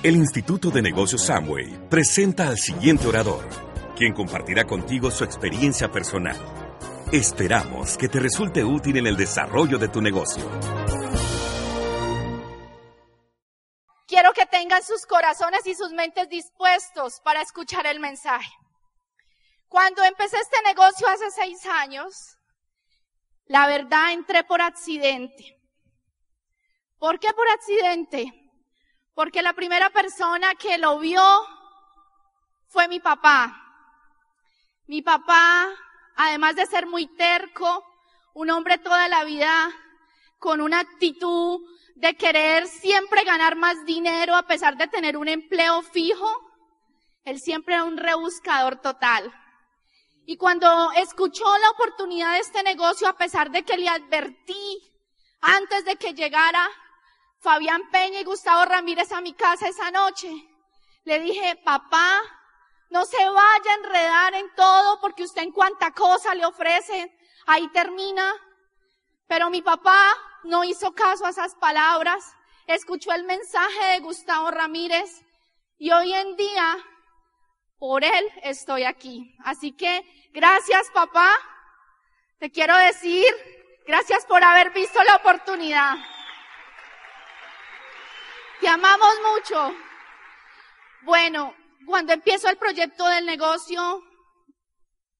El Instituto de Negocios Samway presenta al siguiente orador, quien compartirá contigo su experiencia personal. Esperamos que te resulte útil en el desarrollo de tu negocio. Quiero que tengan sus corazones y sus mentes dispuestos para escuchar el mensaje. Cuando empecé este negocio hace seis años, la verdad entré por accidente. ¿Por qué por accidente? Porque la primera persona que lo vio fue mi papá. Mi papá, además de ser muy terco, un hombre toda la vida con una actitud de querer siempre ganar más dinero a pesar de tener un empleo fijo, él siempre era un rebuscador total. Y cuando escuchó la oportunidad de este negocio, a pesar de que le advertí antes de que llegara, Fabián Peña y Gustavo Ramírez a mi casa esa noche. Le dije, papá, no se vaya a enredar en todo porque usted en cuanta cosa le ofrece, ahí termina. Pero mi papá no hizo caso a esas palabras, escuchó el mensaje de Gustavo Ramírez y hoy en día, por él estoy aquí. Así que gracias papá, te quiero decir, gracias por haber visto la oportunidad. Te amamos mucho. Bueno, cuando empiezo el proyecto del negocio,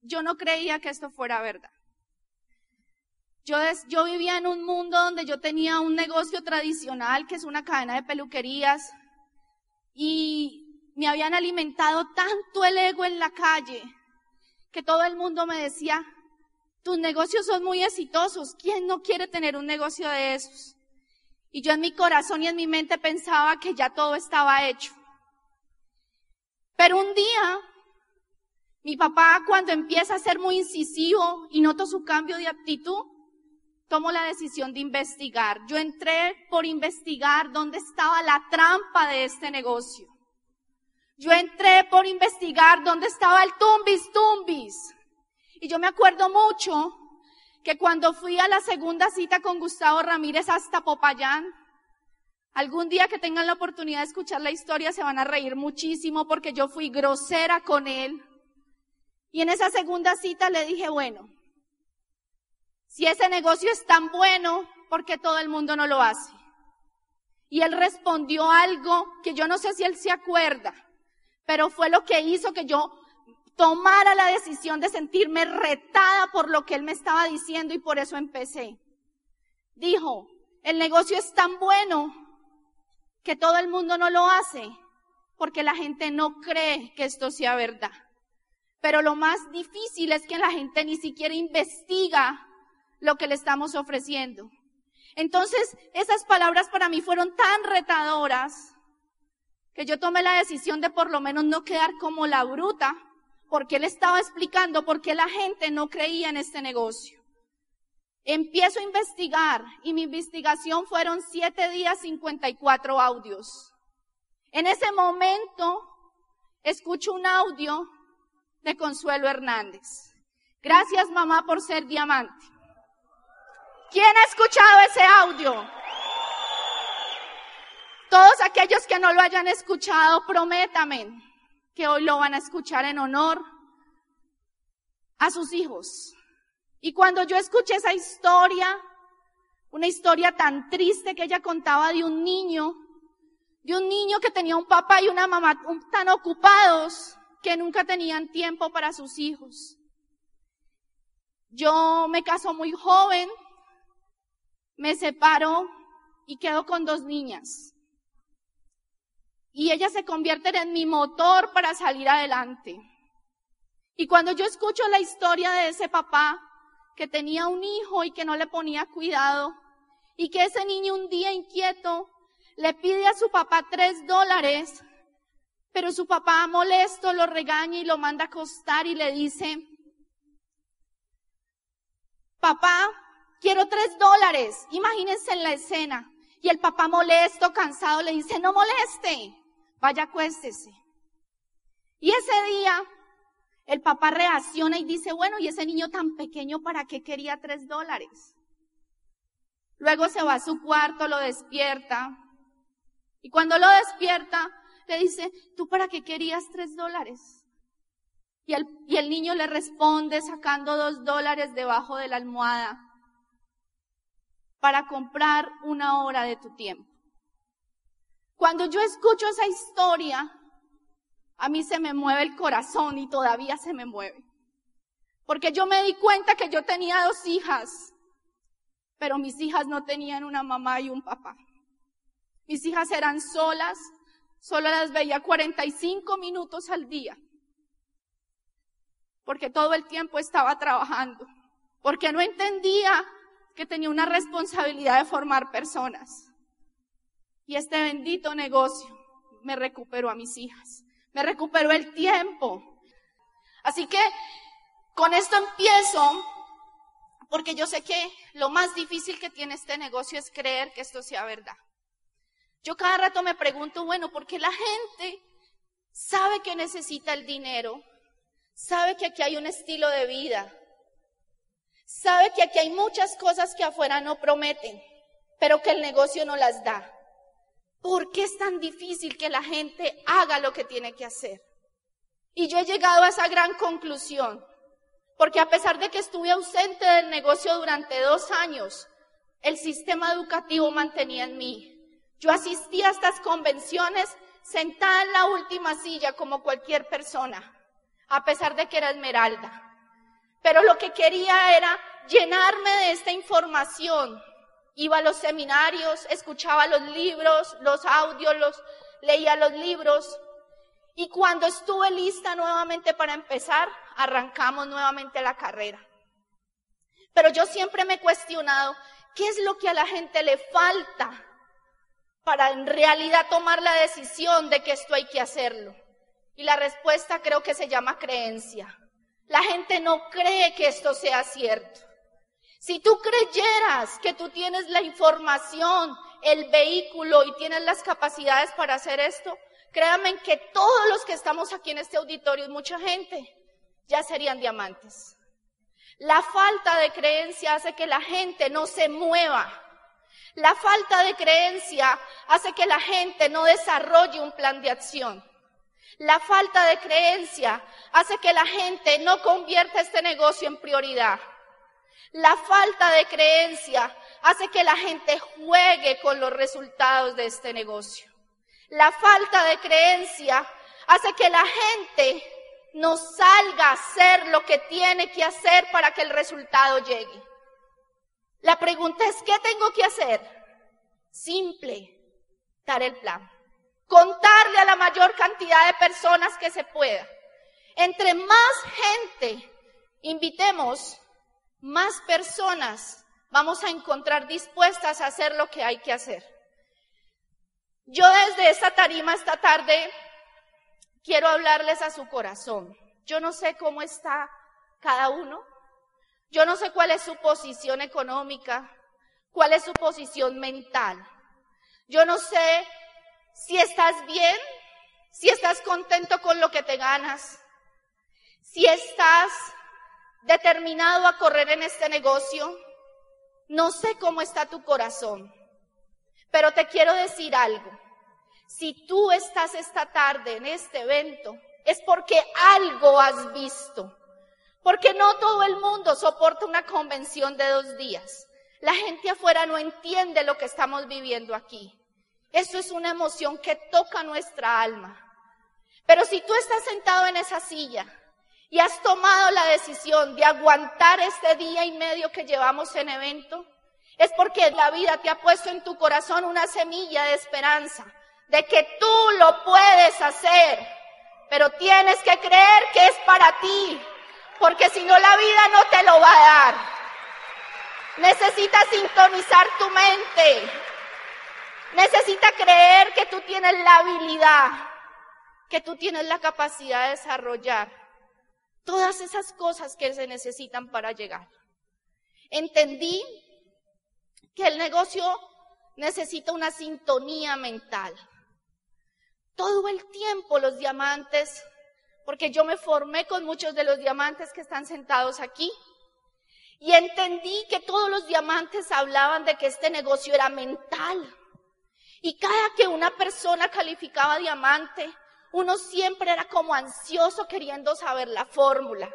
yo no creía que esto fuera verdad. Yo, yo vivía en un mundo donde yo tenía un negocio tradicional, que es una cadena de peluquerías, y me habían alimentado tanto el ego en la calle, que todo el mundo me decía, tus negocios son muy exitosos, ¿quién no quiere tener un negocio de esos? Y yo en mi corazón y en mi mente pensaba que ya todo estaba hecho. Pero un día, mi papá cuando empieza a ser muy incisivo y noto su cambio de actitud, tomo la decisión de investigar. Yo entré por investigar dónde estaba la trampa de este negocio. Yo entré por investigar dónde estaba el tumbis tumbis. Y yo me acuerdo mucho que cuando fui a la segunda cita con Gustavo Ramírez hasta Popayán, algún día que tengan la oportunidad de escuchar la historia se van a reír muchísimo porque yo fui grosera con él. Y en esa segunda cita le dije, bueno, si ese negocio es tan bueno, ¿por qué todo el mundo no lo hace? Y él respondió algo que yo no sé si él se acuerda, pero fue lo que hizo que yo tomara la decisión de sentirme retada por lo que él me estaba diciendo y por eso empecé. Dijo, el negocio es tan bueno que todo el mundo no lo hace porque la gente no cree que esto sea verdad. Pero lo más difícil es que la gente ni siquiera investiga lo que le estamos ofreciendo. Entonces, esas palabras para mí fueron tan retadoras que yo tomé la decisión de por lo menos no quedar como la bruta porque él estaba explicando por qué la gente no creía en este negocio. Empiezo a investigar y mi investigación fueron siete días, 54 audios. En ese momento escucho un audio de Consuelo Hernández. Gracias mamá por ser diamante. ¿Quién ha escuchado ese audio? Todos aquellos que no lo hayan escuchado, prométame que hoy lo van a escuchar en honor a sus hijos. Y cuando yo escuché esa historia, una historia tan triste que ella contaba de un niño, de un niño que tenía un papá y una mamá tan ocupados que nunca tenían tiempo para sus hijos. Yo me caso muy joven, me separo y quedo con dos niñas y ellas se convierten en mi motor para salir adelante. Y cuando yo escucho la historia de ese papá que tenía un hijo y que no le ponía cuidado, y que ese niño un día inquieto le pide a su papá tres dólares, pero su papá molesto lo regaña y lo manda a acostar y le dice, papá, quiero tres dólares. Imagínense en la escena. Y el papá molesto, cansado, le dice, no moleste, vaya acuéstese. Y ese día, el papá reacciona y dice, bueno, ¿y ese niño tan pequeño para qué quería tres dólares? Luego se va a su cuarto, lo despierta. Y cuando lo despierta, le dice, ¿tú para qué querías tres dólares? Y el, y el niño le responde sacando dos dólares debajo de la almohada para comprar una hora de tu tiempo. Cuando yo escucho esa historia, a mí se me mueve el corazón y todavía se me mueve. Porque yo me di cuenta que yo tenía dos hijas, pero mis hijas no tenían una mamá y un papá. Mis hijas eran solas, solo las veía 45 minutos al día, porque todo el tiempo estaba trabajando, porque no entendía que tenía una responsabilidad de formar personas. Y este bendito negocio me recuperó a mis hijas, me recuperó el tiempo. Así que con esto empiezo, porque yo sé que lo más difícil que tiene este negocio es creer que esto sea verdad. Yo cada rato me pregunto, bueno, ¿por qué la gente sabe que necesita el dinero? Sabe que aquí hay un estilo de vida, sabe que aquí hay muchas cosas que afuera no prometen, pero que el negocio no las da. ¿Por qué es tan difícil que la gente haga lo que tiene que hacer? Y yo he llegado a esa gran conclusión, porque a pesar de que estuve ausente del negocio durante dos años, el sistema educativo mantenía en mí. Yo asistía a estas convenciones sentada en la última silla como cualquier persona, a pesar de que era esmeralda. Pero lo que quería era llenarme de esta información. Iba a los seminarios, escuchaba los libros, los audios, los, leía los libros. Y cuando estuve lista nuevamente para empezar, arrancamos nuevamente la carrera. Pero yo siempre me he cuestionado, ¿qué es lo que a la gente le falta para en realidad tomar la decisión de que esto hay que hacerlo? Y la respuesta creo que se llama creencia. La gente no cree que esto sea cierto. Si tú creyeras que tú tienes la información, el vehículo y tienes las capacidades para hacer esto, créanme que todos los que estamos aquí en este auditorio, mucha gente, ya serían diamantes. La falta de creencia hace que la gente no se mueva. La falta de creencia hace que la gente no desarrolle un plan de acción. La falta de creencia hace que la gente no convierta este negocio en prioridad. La falta de creencia hace que la gente juegue con los resultados de este negocio. La falta de creencia hace que la gente no salga a hacer lo que tiene que hacer para que el resultado llegue. La pregunta es, ¿qué tengo que hacer? Simple, dar el plan contarle a la mayor cantidad de personas que se pueda. Entre más gente invitemos, más personas vamos a encontrar dispuestas a hacer lo que hay que hacer. Yo desde esta tarima esta tarde quiero hablarles a su corazón. Yo no sé cómo está cada uno. Yo no sé cuál es su posición económica, cuál es su posición mental. Yo no sé si estás bien, si estás contento con lo que te ganas, si estás determinado a correr en este negocio, no sé cómo está tu corazón, pero te quiero decir algo. Si tú estás esta tarde en este evento, es porque algo has visto. Porque no todo el mundo soporta una convención de dos días. La gente afuera no entiende lo que estamos viviendo aquí. Eso es una emoción que toca nuestra alma. Pero si tú estás sentado en esa silla y has tomado la decisión de aguantar este día y medio que llevamos en evento, es porque la vida te ha puesto en tu corazón una semilla de esperanza, de que tú lo puedes hacer, pero tienes que creer que es para ti, porque si no la vida no te lo va a dar. Necesitas sintonizar tu mente, necesita creer que tú tienes la habilidad, que tú tienes la capacidad de desarrollar todas esas cosas que se necesitan para llegar. Entendí que el negocio necesita una sintonía mental. Todo el tiempo los diamantes, porque yo me formé con muchos de los diamantes que están sentados aquí, y entendí que todos los diamantes hablaban de que este negocio era mental. Y cada que una persona calificaba diamante, uno siempre era como ansioso queriendo saber la fórmula.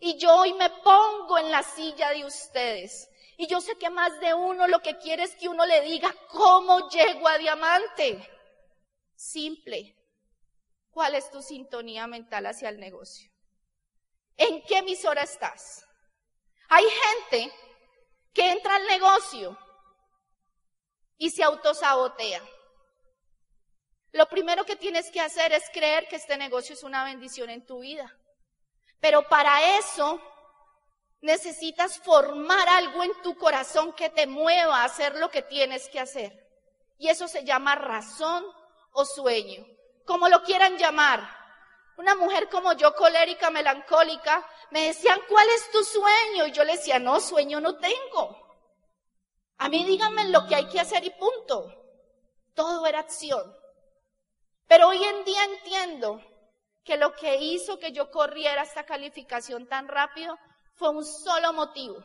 Y yo hoy me pongo en la silla de ustedes. Y yo sé que más de uno lo que quiere es que uno le diga cómo llego a diamante. Simple. ¿Cuál es tu sintonía mental hacia el negocio? ¿En qué emisora estás? Hay gente que entra al negocio y se autosabotea. Lo primero que tienes que hacer es creer que este negocio es una bendición en tu vida. Pero para eso necesitas formar algo en tu corazón que te mueva a hacer lo que tienes que hacer. Y eso se llama razón o sueño, como lo quieran llamar. Una mujer como yo, colérica, melancólica, me decían, ¿cuál es tu sueño? Y yo le decía, no, sueño no tengo. A mí díganme lo que hay que hacer y punto. Todo era acción. Pero hoy en día entiendo que lo que hizo que yo corriera esta calificación tan rápido fue un solo motivo.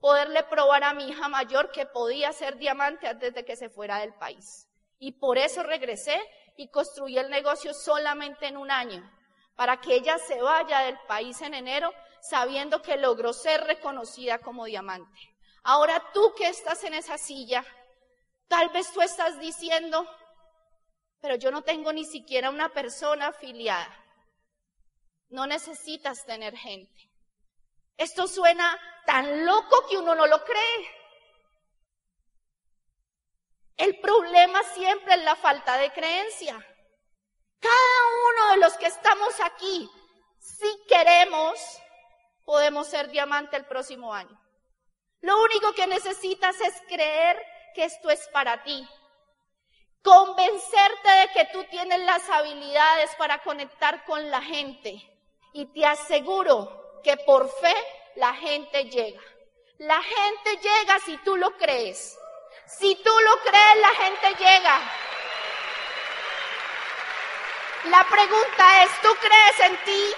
Poderle probar a mi hija mayor que podía ser diamante antes de que se fuera del país. Y por eso regresé y construí el negocio solamente en un año, para que ella se vaya del país en enero sabiendo que logró ser reconocida como diamante. Ahora tú que estás en esa silla, tal vez tú estás diciendo, pero yo no tengo ni siquiera una persona afiliada. No necesitas tener gente. Esto suena tan loco que uno no lo cree. El problema siempre es la falta de creencia. Cada uno de los que estamos aquí, si queremos, podemos ser diamante el próximo año. Lo único que necesitas es creer que esto es para ti. Convencerte de que tú tienes las habilidades para conectar con la gente. Y te aseguro que por fe la gente llega. La gente llega si tú lo crees. Si tú lo crees, la gente llega. La pregunta es, ¿tú crees en ti?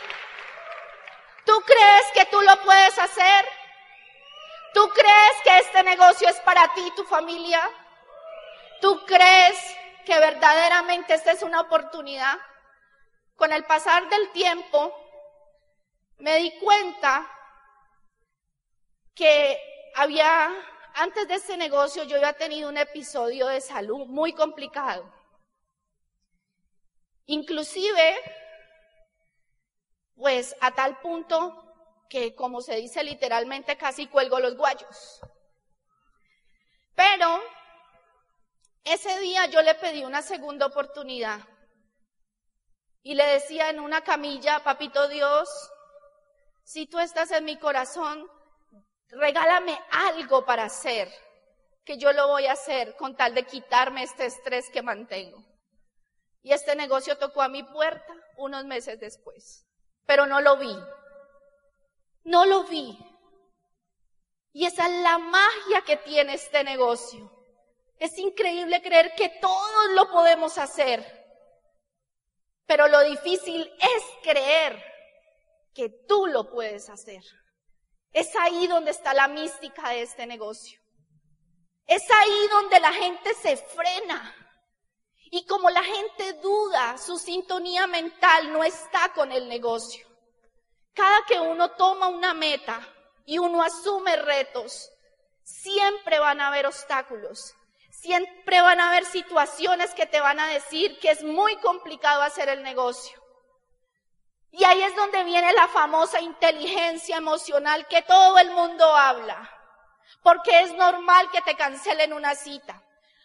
¿Tú crees que tú lo puedes hacer? ¿Tú crees que este negocio es para ti y tu familia? ¿Tú crees que verdaderamente esta es una oportunidad? Con el pasar del tiempo, me di cuenta que había antes de este negocio yo había tenido un episodio de salud muy complicado. Inclusive, pues a tal punto que, como se dice literalmente, casi cuelgo los guayos. Pero ese día yo le pedí una segunda oportunidad y le decía en una camilla, papito Dios, si tú estás en mi corazón, regálame algo para hacer, que yo lo voy a hacer con tal de quitarme este estrés que mantengo. Y este negocio tocó a mi puerta unos meses después, pero no lo vi. No lo vi. Y esa es la magia que tiene este negocio. Es increíble creer que todos lo podemos hacer. Pero lo difícil es creer que tú lo puedes hacer. Es ahí donde está la mística de este negocio. Es ahí donde la gente se frena. Y como la gente duda, su sintonía mental no está con el negocio. Cada que uno toma una meta y uno asume retos, siempre van a haber obstáculos. Siempre van a haber situaciones que te van a decir que es muy complicado hacer el negocio. Y ahí es donde viene la famosa inteligencia emocional que todo el mundo habla. Porque es normal que te cancelen una cita.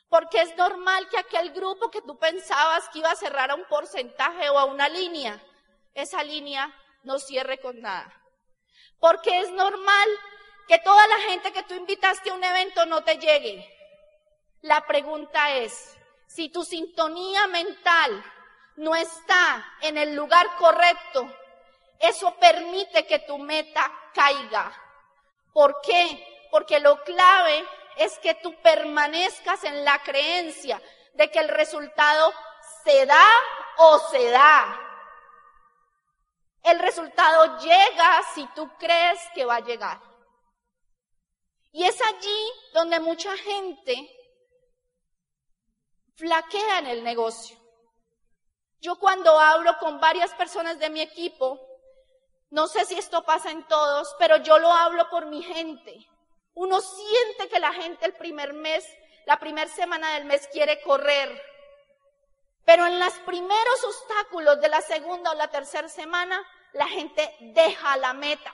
Porque es normal que aquel grupo que tú pensabas que iba a cerrar a un porcentaje o a una línea, esa línea no cierre con nada. Porque es normal que toda la gente que tú invitaste a un evento no te llegue. La pregunta es, si tu sintonía mental no está en el lugar correcto, eso permite que tu meta caiga. ¿Por qué? Porque lo clave es que tú permanezcas en la creencia de que el resultado se da o se da. El resultado llega si tú crees que va a llegar. Y es allí donde mucha gente flaquea en el negocio. Yo cuando hablo con varias personas de mi equipo, no sé si esto pasa en todos, pero yo lo hablo por mi gente. Uno siente que la gente el primer mes, la primera semana del mes quiere correr. Pero en los primeros obstáculos de la segunda o la tercera semana, la gente deja la meta.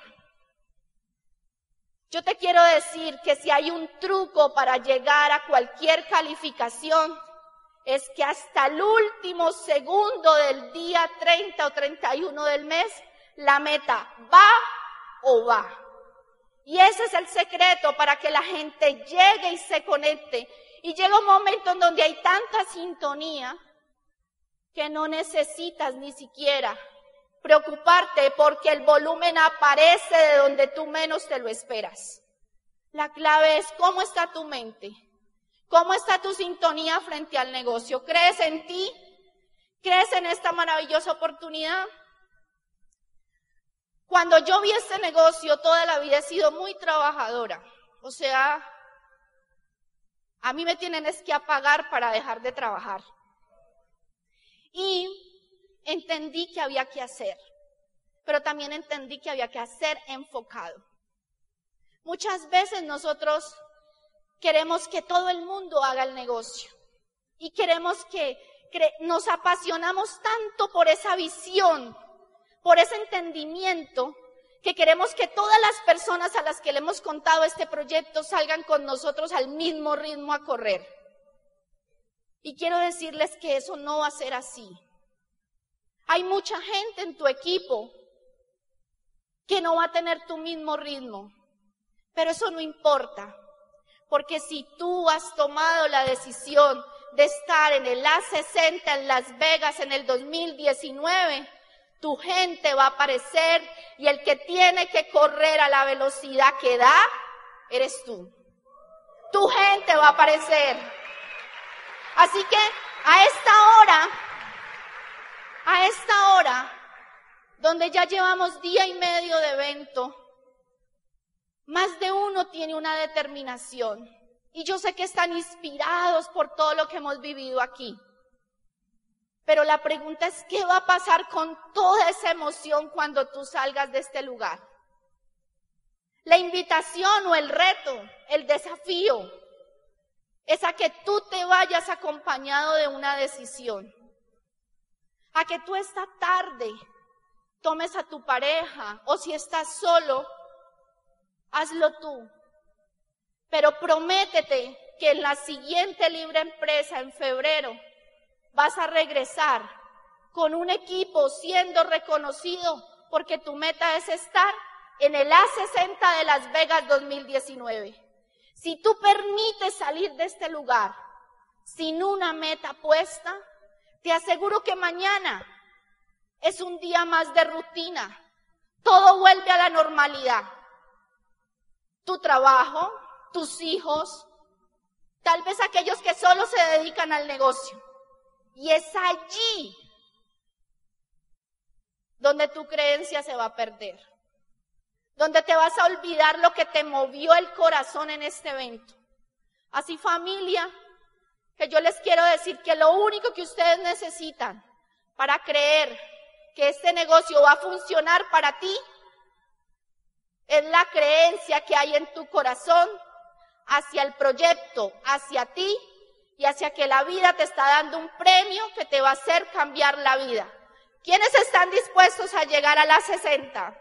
Yo te quiero decir que si hay un truco para llegar a cualquier calificación, es que hasta el último segundo del día 30 o 31 del mes, la meta va o va. Y ese es el secreto para que la gente llegue y se conecte. Y llega un momento en donde hay tanta sintonía que no necesitas ni siquiera preocuparte porque el volumen aparece de donde tú menos te lo esperas. La clave es cómo está tu mente, cómo está tu sintonía frente al negocio. ¿Crees en ti? ¿Crees en esta maravillosa oportunidad? Cuando yo vi este negocio, toda la vida he sido muy trabajadora. O sea, a mí me tienen es que apagar para dejar de trabajar. Y entendí que había que hacer, pero también entendí que había que hacer enfocado. Muchas veces nosotros queremos que todo el mundo haga el negocio y queremos que, nos apasionamos tanto por esa visión, por ese entendimiento, que queremos que todas las personas a las que le hemos contado este proyecto salgan con nosotros al mismo ritmo a correr. Y quiero decirles que eso no va a ser así. Hay mucha gente en tu equipo que no va a tener tu mismo ritmo, pero eso no importa, porque si tú has tomado la decisión de estar en el A60 en Las Vegas en el 2019, tu gente va a aparecer y el que tiene que correr a la velocidad que da, eres tú. Tu gente va a aparecer. Así que a esta hora a esta hora, donde ya llevamos día y medio de evento, más de uno tiene una determinación. Y yo sé que están inspirados por todo lo que hemos vivido aquí. Pero la pregunta es, ¿qué va a pasar con toda esa emoción cuando tú salgas de este lugar? La invitación o el reto, el desafío, es a que tú te vayas acompañado de una decisión a que tú esta tarde tomes a tu pareja o si estás solo, hazlo tú. Pero prométete que en la siguiente libre empresa en febrero vas a regresar con un equipo siendo reconocido porque tu meta es estar en el A60 de Las Vegas 2019. Si tú permites salir de este lugar sin una meta puesta, te aseguro que mañana es un día más de rutina. Todo vuelve a la normalidad. Tu trabajo, tus hijos, tal vez aquellos que solo se dedican al negocio. Y es allí donde tu creencia se va a perder. Donde te vas a olvidar lo que te movió el corazón en este evento. Así familia, que yo les quiero decir que lo único que ustedes necesitan para creer que este negocio va a funcionar para ti es la creencia que hay en tu corazón hacia el proyecto, hacia ti y hacia que la vida te está dando un premio que te va a hacer cambiar la vida. ¿Quiénes están dispuestos a llegar a las 60?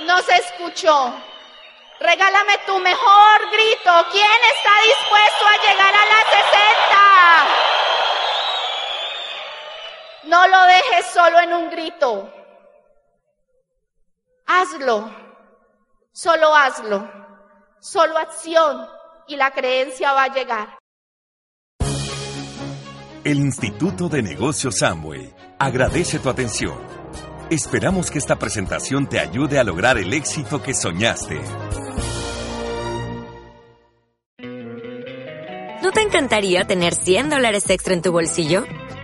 No se escuchó. Regálame tu mejor grito. ¿Quién está dispuesto a llegar a las 60? No lo dejes solo en un grito. Hazlo. Solo hazlo. Solo acción y la creencia va a llegar. El Instituto de Negocios Samway agradece tu atención. Esperamos que esta presentación te ayude a lograr el éxito que soñaste. ¿No te encantaría tener 100 dólares extra en tu bolsillo?